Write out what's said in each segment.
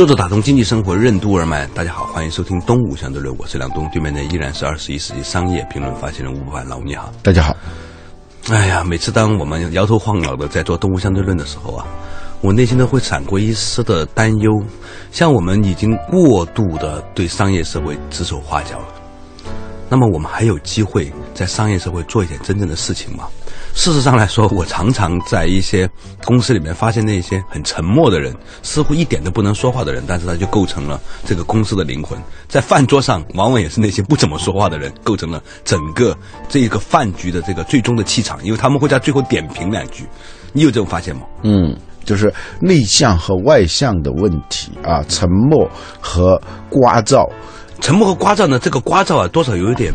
作者打通经济生活任督二脉，大家好，欢迎收听东吴相对论，我是梁东，对面的依然是二十一世纪商业评论发起人吴伯凡，老吴你好，大家好。哎呀，每次当我们摇头晃脑的在做东吴相对论的时候啊，我内心都会闪过一丝的担忧，像我们已经过度的对商业社会指手画脚了，那么我们还有机会在商业社会做一点真正的事情吗？事实上来说，我常常在一些公司里面发现那些很沉默的人，似乎一点都不能说话的人，但是他就构成了这个公司的灵魂。在饭桌上，往往也是那些不怎么说话的人，构成了整个这个饭局的这个最终的气场，因为他们会在最后点评两句。你有这种发现吗？嗯，就是内向和外向的问题啊，沉默和聒噪，沉默和聒噪呢，这个聒噪啊，多少有一点。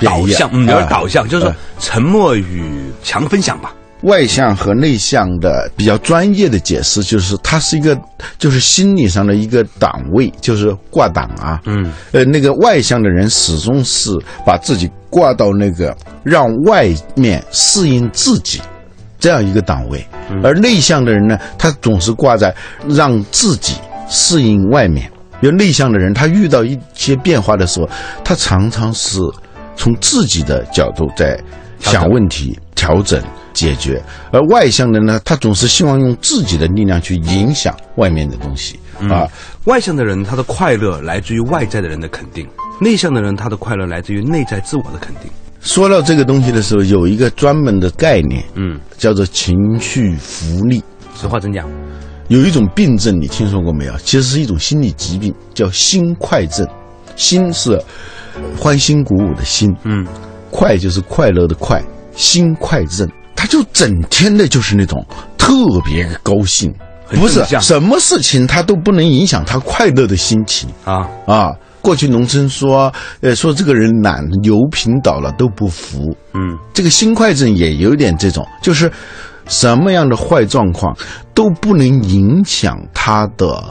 导向，嗯，有点导向，就是说沉默与强分享吧。外向和内向的比较专业的解释，就是它是一个，就是心理上的一个档位，就是挂档啊。嗯，呃，那个外向的人始终是把自己挂到那个让外面适应自己这样一个档位，而内向的人呢，他总是挂在让自己适应外面。比如内向的人，他遇到一些变化的时候，他常常是。从自己的角度在想问题、调整、解决，而外向的呢，他总是希望用自己的力量去影响外面的东西啊。外向的人，他的快乐来自于外在的人的肯定；内向的人，他的快乐来自于内在自我的肯定。说到这个东西的时候，有一个专门的概念，嗯，叫做情绪福利。实话真讲，有一种病症，你听说过没有？其实是一种心理疾病，叫心快症。心是。欢欣鼓舞的心，嗯，快就是快乐的快，心快症，他就整天的就是那种特别高兴，不是什么事情他都不能影响他快乐的心情。啊。啊！过去农村说，呃，说这个人懒，油瓶倒了都不扶，嗯，这个心快症也有点这种，就是什么样的坏状况都不能影响他的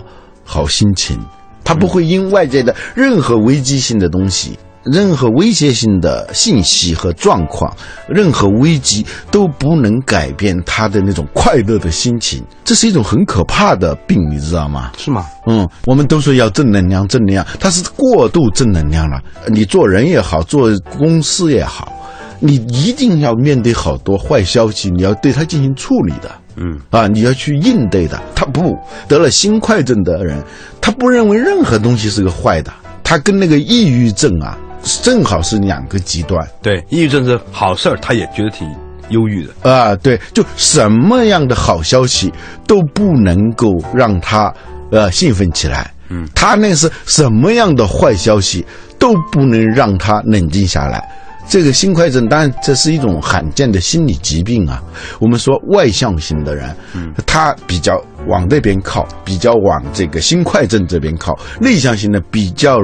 好心情。他不会因外界的任何危机性的东西、任何威胁性的信息和状况、任何危机都不能改变他的那种快乐的心情。这是一种很可怕的病，你知道吗？是吗？嗯，我们都说要正能量，正能量，它是过度正能量了。你做人也好，做公司也好，你一定要面对好多坏消息，你要对它进行处理的。嗯啊，你要去应对的。他不得了心快症的人，他不认为任何东西是个坏的。他跟那个抑郁症啊，正好是两个极端。对，抑郁症是好事儿，他也觉得挺忧郁的啊。对，就什么样的好消息都不能够让他呃兴奋起来。嗯，他那是什么样的坏消息都不能让他冷静下来。这个心快症，当然这是一种罕见的心理疾病啊。我们说外向型的人，嗯，他比较往那边靠，比较往这个心快症这边靠；内向型的比较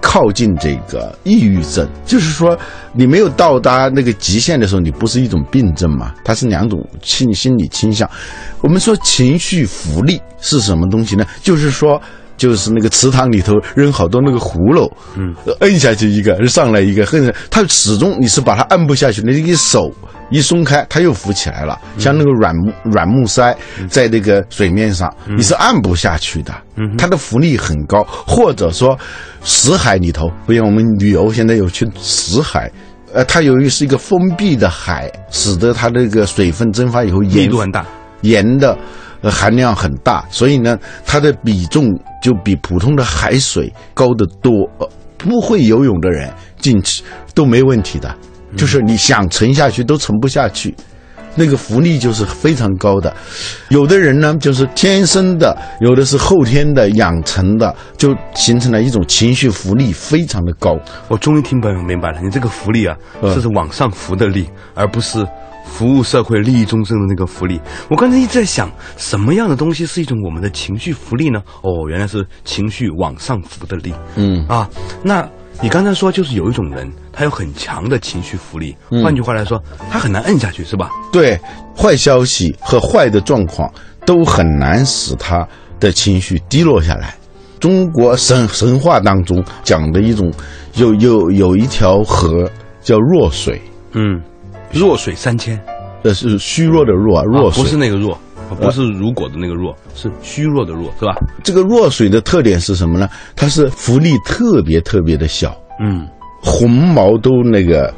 靠近这个抑郁症。就是说，你没有到达那个极限的时候，你不是一种病症嘛？它是两种心心理倾向。我们说情绪福利是什么东西呢？就是说。就是那个池塘里头扔好多那个葫芦，嗯，摁下去一个，上来一个，摁，它始终你是把它按不下去，你一手一松开，它又浮起来了，像那个软木软木塞在那个水面上，你是按不下去的，嗯，它的浮力很高，或者说死海里头，不像我们旅游现在有去死海，呃，它由于是一个封闭的海，使得它那个水分蒸发以后，盐度很大，盐的。含量很大，所以呢，它的比重就比普通的海水高得多。不会游泳的人进去都没问题的，就是你想沉下去都沉不下去。那个浮力就是非常高的。有的人呢，就是天生的，有的是后天的养成的，就形成了一种情绪浮力非常的高。我终于听明明白了，你这个浮力啊，嗯这是往上浮的力，而不是服务社会、利益众生的那个福利。我刚才一直在想，什么样的东西是一种我们的情绪福利呢？哦，原来是情绪往上浮的力。嗯啊，那你刚才说就是有一种人，他有很强的情绪福利，嗯换句话来说，他很难摁下去，是吧？对，坏消息和坏的状况都很难使他的情绪低落下来。中国神神话当中讲的一种，有有有一条河叫弱水，嗯，弱水三千，呃，是虚弱的弱，弱水、啊不是那个弱，不是如果的那个弱，是虚弱的弱，是吧？这个弱水的特点是什么呢？它是浮力特别特别的小，嗯，红毛都那个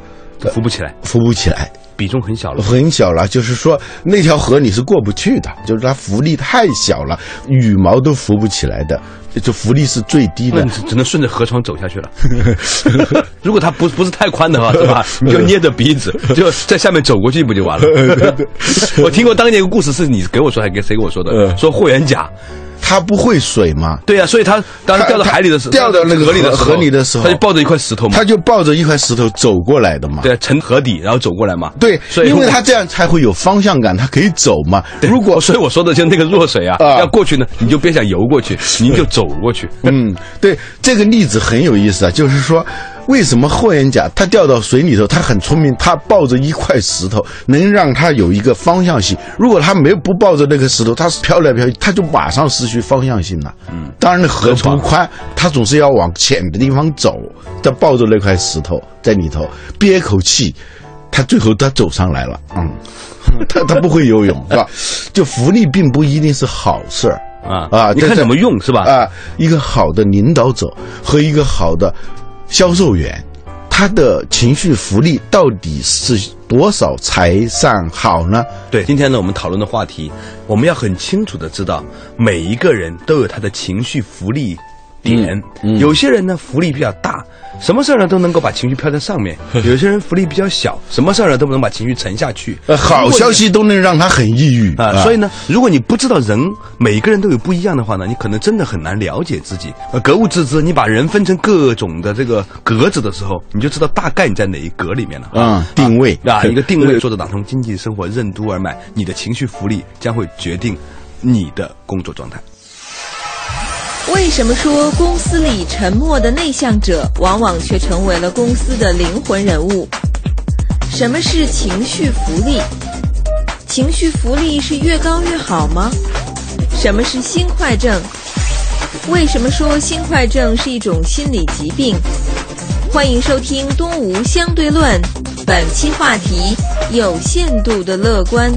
浮不起来，浮不起来，比重很小了。很小了。就是说那条河你是过不去的，就是它浮力太小了，羽毛都浮不起来的，就浮力是最低的。只只能顺着河床走下去了。如果它不不是太宽的话，是吧？你就捏着鼻子，就在下面走过去不就完了？我听过当年一个故事，是你给我说还给谁给我说的？嗯说霍元甲，它不会水嘛，对呀、所以他当时掉到海里的时候，掉到那个河里的河河里的时候他就抱着一块石头嘛，它就抱着一块石头走过来的嘛。对啊，沉河底然后走过来嘛。对，所以因为他这样才会有方向感，他可以走嘛。如果所以我说的就那个弱水啊，啊要过去呢，你就别想游过去，你就走过去。嗯，对，这个例子很有意思啊，就是说，为什么霍元甲他掉到水里头，他很聪明，他抱着一块石头，能让他有一个方向性。如果他没有不抱着那个石头，他是飘来飘去，他就马上失去方向性了。嗯，当然河不宽，他总是要往浅的地方走，他抱着那块石头在里头憋口气，他最后他走上来了。嗯，他他不会游泳是吧？就浮力并不一定是好事儿。啊啊，你看怎么用是吧？啊，一个好的领导者和一个好的销售员，他的情绪福利到底是多少才算好呢？对，今天呢，我们讨论的话题，我们要很清楚的知道，每一个人都有他的情绪福利点。嗯有些人呢，福利比较大，什么事儿呢都能够把情绪飘在上面；有些人福利比较小，什么事儿呢都不能把情绪沉下去。呃，好消息都能让他很抑郁啊，所以呢，如果你不知道人每个人都有不一样的话呢，你可能真的很难了解自己。呃，格物致知，你把人分成各种的这个格子的时候，你就知道大概你在哪一格里面了。嗯定位啊，一个定位，作者打通经济生活任督二脉，你的情绪福利将会决定你的工作状态。为什么说公司里沉默的内向者，往往却成为了公司的灵魂人物？什么是情绪福利？情绪福利是越高越好吗？什么是心快症？为什么说心快症是一种心理疾病？欢迎收听《东吴相对论》，本期话题：有限度的乐观。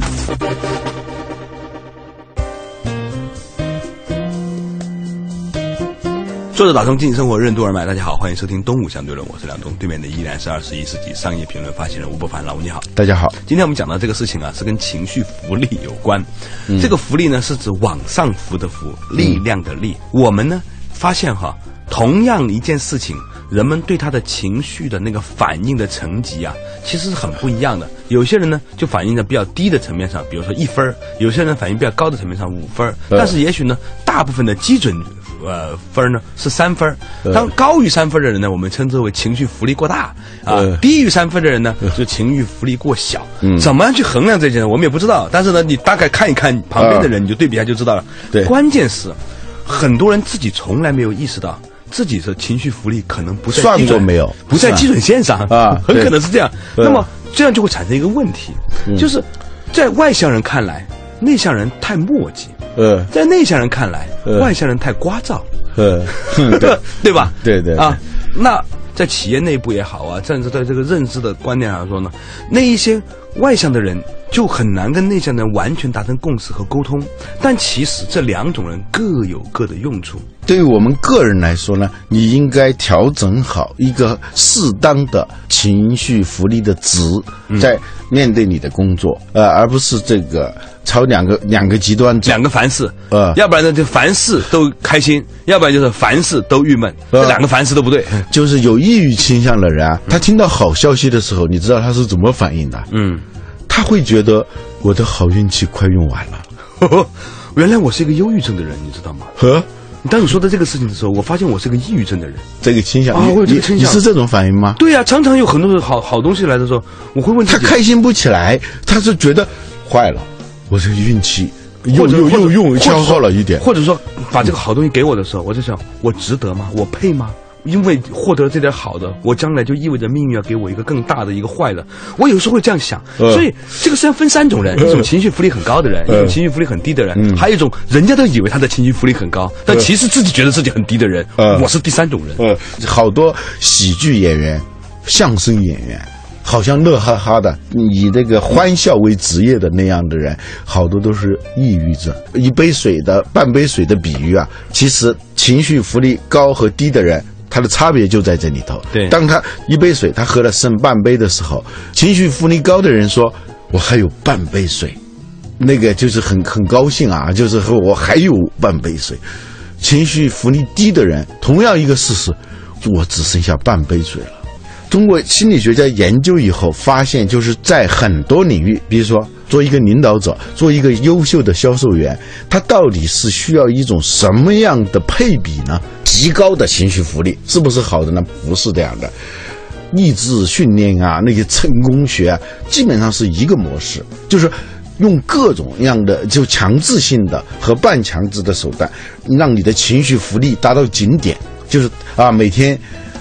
作者打通经济生活任督二脉，大家好，欢迎收听《东吴相对论》，我是梁东，对面的依然是二十一世纪商业评论发行人吴伯凡，老吴你好。大家好，今天我们讲到这个事情啊，是跟情绪福利有关。嗯这个福利呢，是指往上浮的浮，力量的力。我们呢发现哈，同样一件事情，人们对他的情绪的那个反应的层级啊，其实是很不一样的。有些人呢就反映在比较低的层面上，比如说一分儿；有些人反应比较高的层面上五分但是也许呢，大部分的基准。呃，分呢是三分当高于三分的人呢，我们称之为情绪浮力过大啊；呃低于三分的人呢，就情绪浮力过小。嗯。怎么样去衡量这件事，我们也不知道。但是呢，你大概看一看旁边的人，你就对比一下就知道了。对。关键是很多人自己从来没有意识到自己的情绪浮力可能不在算基准过没有。不在基准线上啊很可能是这样。那么这样就会产生一个问题，嗯。就是在外向人看来，内向人太磨叽；呃在内向人看来，呃外向人太聒噪。呃，对，对吧？对对对啊，那在企业内部也好啊，甚至在这个认知的观念上说呢，那一些外向的人就很难跟内向的人完全达成共识和沟通。但其实这两种人各有各的用处。对于我们个人来说呢，你应该调整好一个适当的情绪福利的值，在面对你的工作，呃，而不是这个朝两个两个极端走。两个凡事，呃要不然呢就凡事都开心，要不然就是凡事都郁闷，呃这两个凡事都不对。就是有抑郁倾向的人啊，他听到好消息的时候，你知道他是怎么反应的？嗯，他会觉得我的好运气快用完了。原来我是一个忧郁症的人，你知道吗？呵，当你说到这个事情的时候，我发现我是个抑郁症的人。这个倾向，啊你你我有这个倾向你是这种反应吗？对呀、常常有很多的好好东西来的时候，我会问他开心不起来，他是觉得坏了，我这个运气又又又又消耗了一点。或者说把这个好东西给我的时候，我就想，我值得吗？我配吗？因为获得了这点好的，我将来就意味着命运要给我一个更大的一个坏的。我有时候会这样想，呃所以这个实际上分三种人：一种情绪福利很高的人，一种情绪福利很低的人，还有一种人家都以为他的情绪福利很高，但其实自己觉得自己很低的人。呃我是第三种人。呃，好多喜剧演员、相声演员，好像乐哈哈的，以这个欢笑为职业的那样的人，好多都是抑郁症。一杯水的半杯水的比喻啊，其实情绪福利高和低的人。他的差别就在这里头。对当他一杯水他喝了剩半杯的时候，情绪浮力高的人说：“我还有半杯水。”那个就是很很高兴啊，就是说我还有半杯水。情绪浮力低的人，同样一个事实，我只剩下半杯水了。通过心理学家研究以后，发现就是在很多领域，比如说做一个领导者，做一个优秀的销售员，他到底是需要一种什么样的配比呢？极高的情绪福利是不是好的呢？不是这样的。意志训练啊，那些成功学啊，基本上是一个模式，就是用各种样的就强制性的和半强制的手段，让你的情绪福利达到顶点，就是啊，每天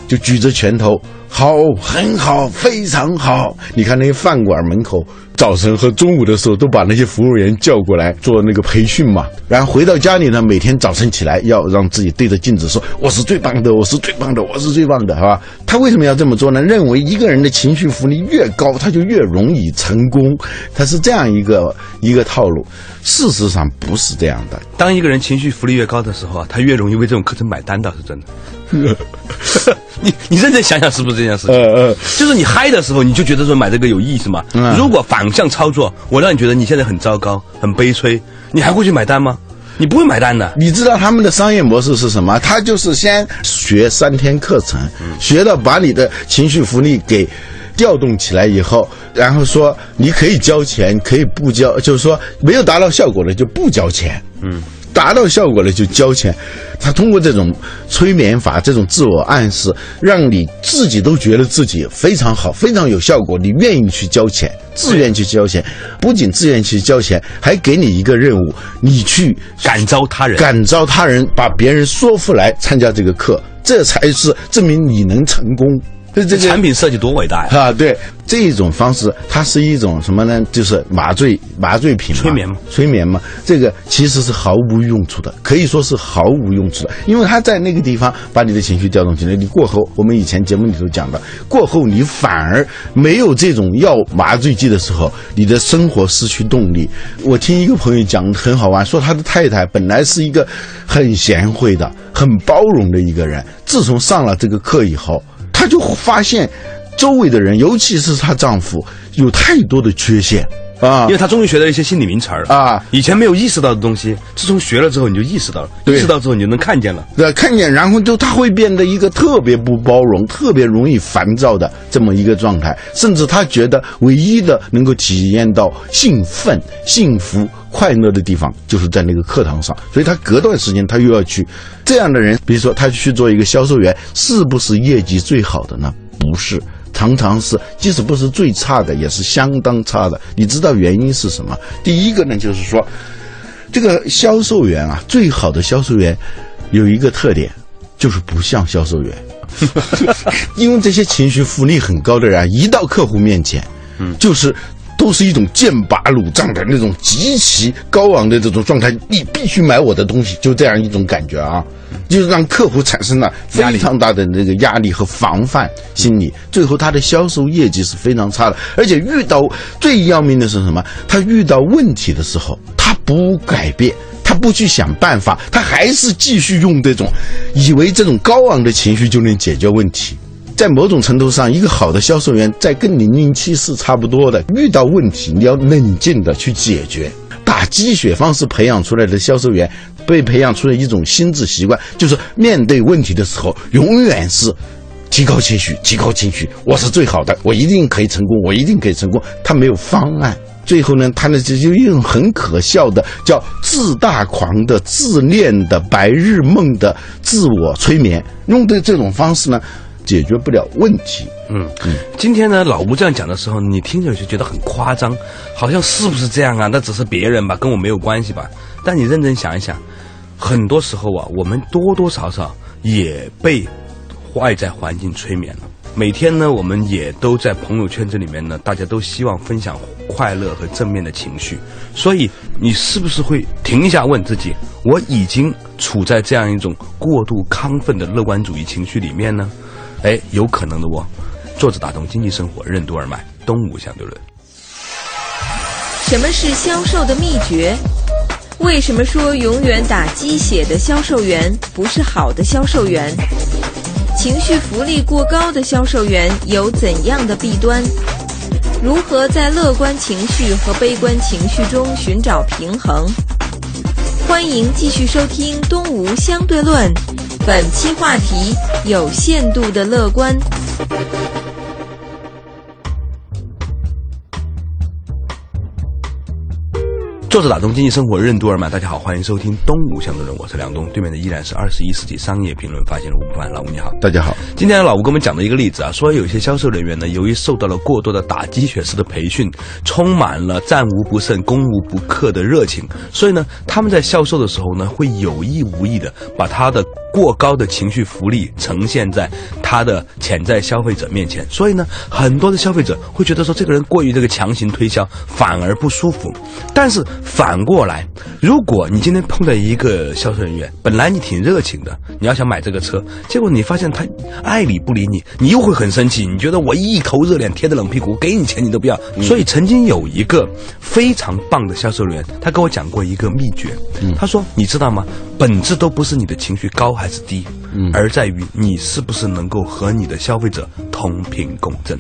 就举着拳头，好，很好，非常好。你看那些饭馆门口，早晨和中午的时候都把那些服务员叫过来做那个培训嘛，然后回到家里呢，每天早晨起来要让自己对着镜子说：“我是最棒的，我是最棒的，我是最棒的，好吧？”他为什么要这么做呢？认为一个人的情绪福利越高，他就越容易成功，他是这样一个一个套路。事实上不是这样的，当一个人情绪福利越高的时候啊，他越容易为这种课程买单，倒是真的。你你认真想想，是不是这件事情？呃呃，就是你嗨的时候，你就觉得说买这个有意思嘛。嗯如果反向操作，我让你觉得你现在很糟糕、很悲催，你还会去买单吗？你不会买单的。你知道他们的商业模式是什么？他就是先学三天课程，学到把你的情绪福利给调动起来以后，然后说你可以交钱，可以不交，就是说没有达到效果的就不交钱。嗯。达到效果了就交钱，他通过这种催眠法、这种自我暗示，让你自己都觉得自己非常好、非常有效果，你愿意去交钱，自愿去交钱，不仅自愿去交钱，还给你一个任务，你去感召他人，感召他人，把别人说服来参加这个课，这才是证明你能成功。这这个产品设计多伟大呀！啊，对这种方式，它是一种什么呢？就是麻醉麻醉品嘛，催眠嘛催眠嘛。这个其实是毫无用处的，可以说是毫无用处的，因为它在那个地方把你的情绪调动起来。你过后，我们以前节目里头讲的，过后你反而没有这种药麻醉剂的时候，你的生活失去动力。我听一个朋友讲很好玩，说他的太太本来是一个很贤惠的、很包容的一个人，自从上了这个课以后。就发现，周围的人，尤其是她丈夫，有太多的缺陷。啊因为他终于学到一些心理名词儿啊，以前没有意识到的东西，自从学了之后你就意识到了，意识到之后你就能看见了。对，看见，然后就他会变得一个特别不包容、特别容易烦躁的这么一个状态，甚至他觉得唯一的能够体验到兴奋、幸福、快乐的地方，就是在那个课堂上。所以他隔段时间他又要去。这样的人，比如说他去做一个销售员，是不是业绩最好的呢？不是。常常是，即使不是最差的，也是相当差的。你知道原因是什么？第一个呢，就是说，这个销售员啊，最好的销售员有一个特点，就是不像销售员。因为这些情绪福利很高的人啊，一到客户面前，嗯，就是都是一种剑拔弩张的那种极其高昂的这种状态，你必须买我的东西，就这样一种感觉啊，就是让客户产生了非常大的那个压力和防范心理，最后他的销售业绩是非常差的，而且遇到最要命的是什么？他遇到问题的时候，他不改变。他不去想办法，他还是继续用这种，以为这种高昂的情绪就能解决问题。在某种程度上，一个好的销售员在跟零零七是差不多的。遇到问题，你要冷静的去解决。打鸡血方式培养出来的销售员，被培养出了一种心智习惯，就是面对问题的时候，永远是提高情绪，提高情绪。我是最好的，我一定可以成功，我一定可以成功。他没有方案。最后呢，他呢就就用很可笑的叫自大狂的、自恋的、白日梦的自我催眠，用的这种方式呢，解决不了问题。嗯，嗯今天呢，老吴这样讲的时候，你听着就觉得很夸张，好像是不是这样啊？那只是别人吧，跟我没有关系吧？但你认真想一想，很多时候啊，我们多多少少也被外在环境催眠了。每天呢，我们也都在朋友圈子里面呢，大家都希望分享快乐和正面的情绪。所以，你是不是会停一下问自己：我已经处在这样一种过度亢奋的乐观主义情绪里面呢？哎，有可能的哦。作者打通经济生活任督二脉，东吴相对论。什么是销售的秘诀？为什么说永远打鸡血的销售员不是好的销售员？情绪福利过高的销售员有怎样的弊端？如何在乐观情绪和悲观情绪中寻找平衡？欢迎继续收听《东吴相对论》，本期话题：有限度的乐观。作者打通经济生活任督二脉，大家好，欢迎收听东吴相对论，我是梁东，对面的依然是二十一世纪商业评论发现人吴不凡，老吴你好，大家好。今天老吴给我们讲的一个例子啊，说有些销售人员呢，由于受到了过多的打鸡血式的培训，充满了战无不胜、攻无不克的热情，所以呢，他们在销售的时候呢，会有意无意的把他的过高的情绪福利呈现在他的潜在消费者面前，所以呢，很多的消费者会觉得说这个人过于这个强行推销，反而不舒服，但是。反过来，如果你今天碰到一个销售人员，本来你挺热情的，你要想买这个车，结果你发现他爱理不理你，你又会很生气。你觉得我一头热脸贴着冷屁股，给你钱你都不要。所以曾经有一个非常棒的销售人员，他跟我讲过一个秘诀。他说：“你知道吗？本质都不是你的情绪高还是低，而在于你是不是能够和你的消费者同频共振。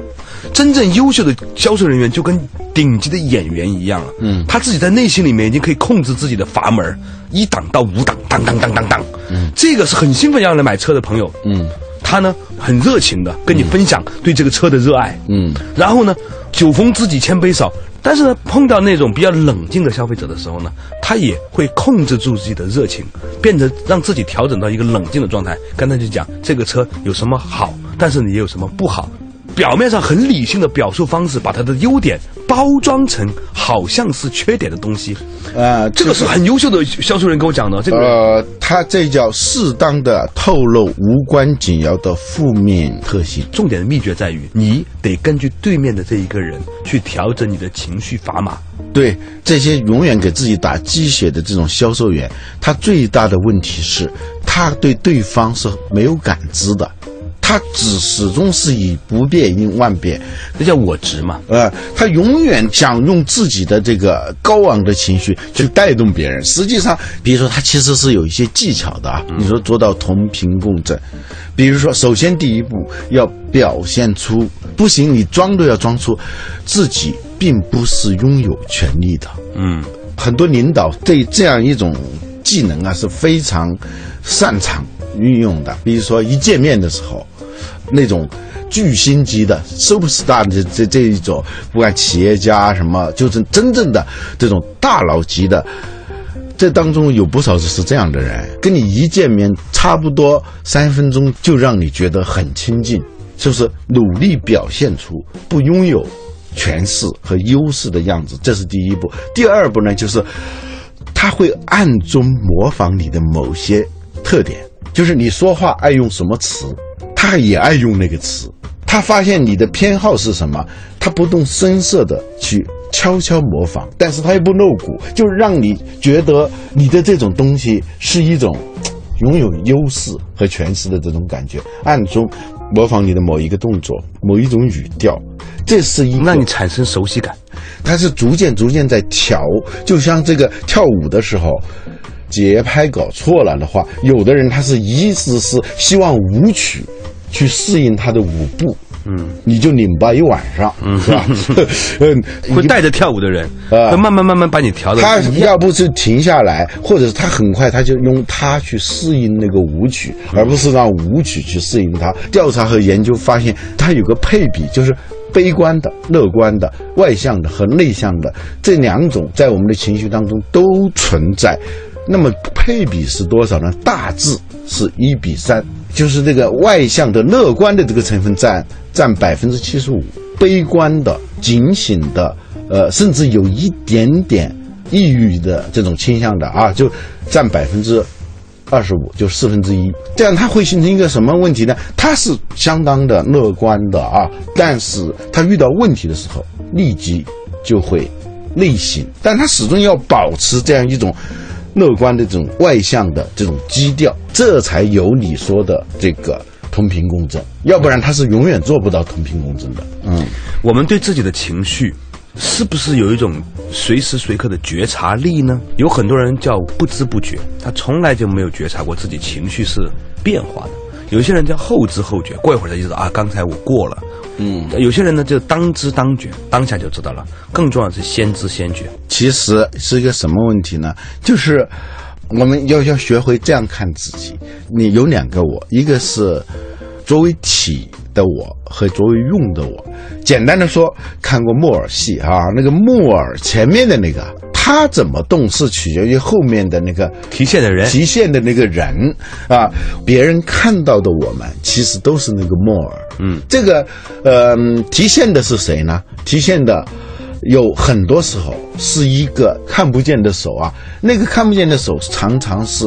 真正优秀的销售人员就跟顶级的演员一样了。嗯，他自己在内心。”心里面已经可以控制自己的阀门，一档到五档，当当当当当。嗯，这个是很兴奋要来买车的朋友。嗯，他呢很热情的跟你分享对这个车的热爱。嗯，然后呢，酒逢知己千杯少。但是呢，碰到那种比较冷静的消费者的时候呢，他也会控制住自己的热情，变成让自己调整到一个冷静的状态。刚才就讲这个车有什么好，但是你有什么不好。表面上很理性的表述方式，把它的优点包装成好像是缺点的东西，呃，这个是很优秀的销售人跟我讲的。这个呃，他这叫适当的透露无关紧要的负面特性。重点的秘诀在于，你得根据对面的这一个人去调整你的情绪砝码。对这些永远给自己打鸡血的这种销售员，他最大的问题是，他对对方是没有感知的。他只始终是以不变应万变，这叫我执嘛？呃，他永远想用自己的这个高昂的情绪去带动别人。实际上，比如说他其实是有一些技巧的啊。你说做到同频共振，比如说，首先第一步要表现出不行，你装都要装出自己并不是拥有权利的。嗯，很多领导对这样一种技能啊是非常擅长运用的。比如说一见面的时候。那种巨星级的 super star 的这这一种，不管企业家什么，就是真正的这种大佬级的，这当中有不少是这样的人，跟你一见面差不多三分钟就让你觉得很亲近，就是努力表现出不拥有权势和优势的样子，这是第一步。第二步呢，就是他会暗中模仿你的某些特点，就是你说话爱用什么词。他也爱用那个词，他发现你的偏好是什么，他不动声色的去悄悄模仿，但是他又不露骨，就让你觉得你的这种东西是一种拥有优势和权势的这种感觉，暗中模仿你的某一个动作、某一种语调，这是一让你产生熟悉感。他是逐渐逐渐在调，就像这个跳舞的时候，节拍搞错了的话，有的人他是一直是希望舞曲。去适应他的舞步，嗯，你就拧巴一晚上，嗯，是吧？嗯，会带着跳舞的人，呃，会慢慢慢慢把你调的。他要不是停下来，或者是他很快，他就用他去适应那个舞曲，而不是让舞曲去适应他。调查和研究发现，他有个配比，就是悲观的、乐观的、外向的和内向的这两种在我们的情绪当中都存在。那么配比是多少呢？大致是一比三，就是这个外向的、乐观的这个成分占占百分之七十五，悲观的、警醒的，呃，甚至有一点点抑郁的这种倾向的啊，就占百分之二十五，就四分之一。这样它会形成一个什么问题呢？它是相当的乐观的啊，但是它遇到问题的时候立即就会内省，但它始终要保持这样一种。乐观的这种外向的这种基调，这才有你说的这个同频共振，要不然他是永远做不到同频共振的。嗯，我们对自己的情绪，是不是有一种随时随刻的觉察力呢？有很多人叫不知不觉，他从来就没有觉察过自己情绪是变化的。有些人叫后知后觉，过一会儿他就知道啊，刚才我过了。嗯，有些人呢就当知当觉，当下就知道了。更重要的是先知先觉。其实是一个什么问题呢？就是我们要要学会这样看自己。你有两个我，一个是作为体的我和作为用的我。简单的说，看过木偶戏啊，那个木偶前面的那个。他怎么动是取决于后面的那个提线的人，提线的那个人啊。别人看到的我们，其实都是那个木耳。嗯，这个呃，提现的是谁呢？提现的有很多时候是一个看不见的手啊。那个看不见的手，常常是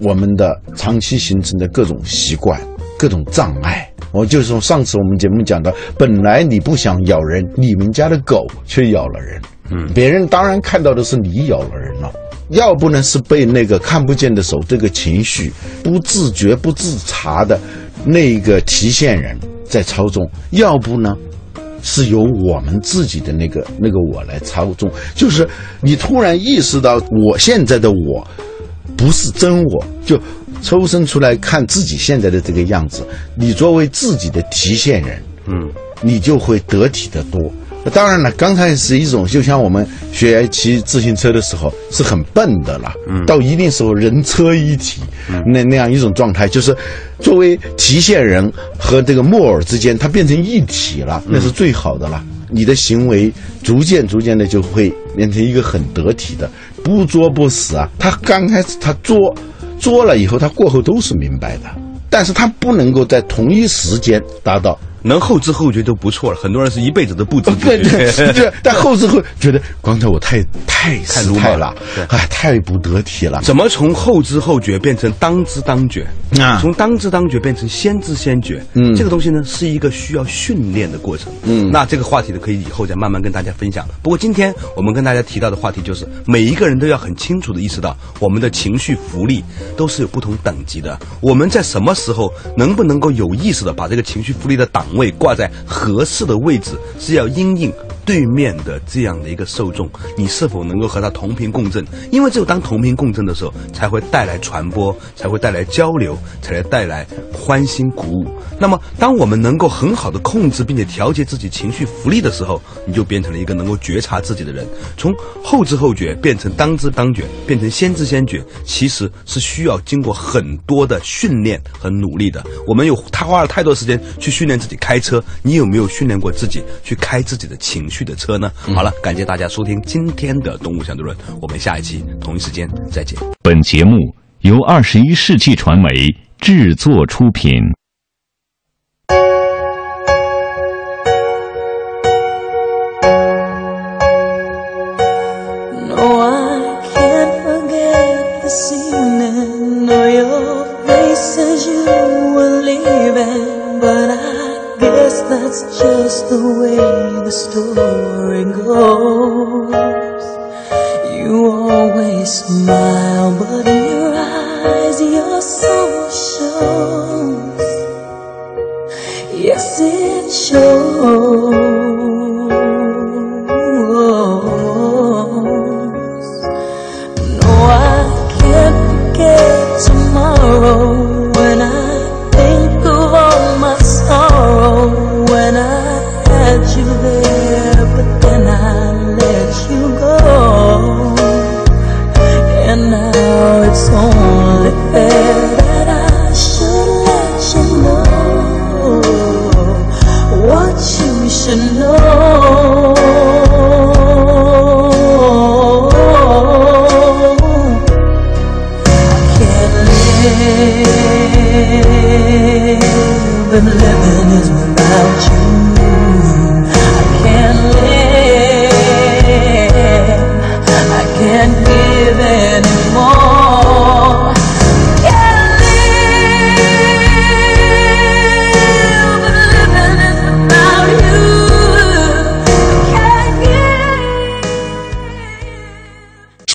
我们的长期形成的各种习惯、各种障碍。我就是从上次我们节目讲的，本来你不想咬人，你们家的狗却咬了人。嗯，别人当然看到的是你咬了人了，要不呢是被那个看不见的手这个情绪不自觉不自察的那个提线人在操纵，要不呢是由我们自己的那个那个我来操纵。就是你突然意识到我现在的我不是真我，就抽身出来看自己现在的这个样子，你作为自己的提线人，嗯，你就会得体的多。当然了，刚开始一种就像我们学骑自行车的时候是很笨的了，嗯，到一定时候人车一体，那那样一种状态，就是作为提线人和这个木偶之间，它变成一体了，那是最好的了。你的行为逐渐逐渐的就会变成一个很得体的，不作不死啊。他刚开始他作作了以后，他过后都是明白的，但是他不能够在同一时间达到。能后知后觉都不错了，很多人是一辈子都不知不觉。对对，但后知后觉得刚才我太太太鲁莽了，哎，太不得体了。怎么从后知后觉变成当知当觉？啊，从当知当觉变成先知先觉？嗯，这个东西呢是一个需要训练的过程。嗯，那这个话题呢可以以后再慢慢跟大家分享。不过今天我们跟大家提到的话题就是每一个人都要很清楚的意识到，我们的情绪福利都是有不同等级的。我们在什么时候能不能够有意识的把这个情绪福利的档？位挂在合适的位置，是要阴应对面的这样的一个受众，你是否能够和他同频共振？因为只有当同频共振的时候，才会带来传播，才会带来交流，才会带来欢欣鼓舞。那么，当我们能够很好的控制并且调节自己情绪福利的时候，你就变成了一个能够觉察自己的人。从后知后觉变成当知当觉，变成先知先觉，其实是需要经过很多的训练和努力的。我们有他花了太多时间去训练自己开车，你有没有训练过自己去开自己的情绪的车呢？好了，感谢大家收听今天的《动物相对论》，我们下一期同一时间再见。本节目由二十一世纪传媒制作出品。just the way story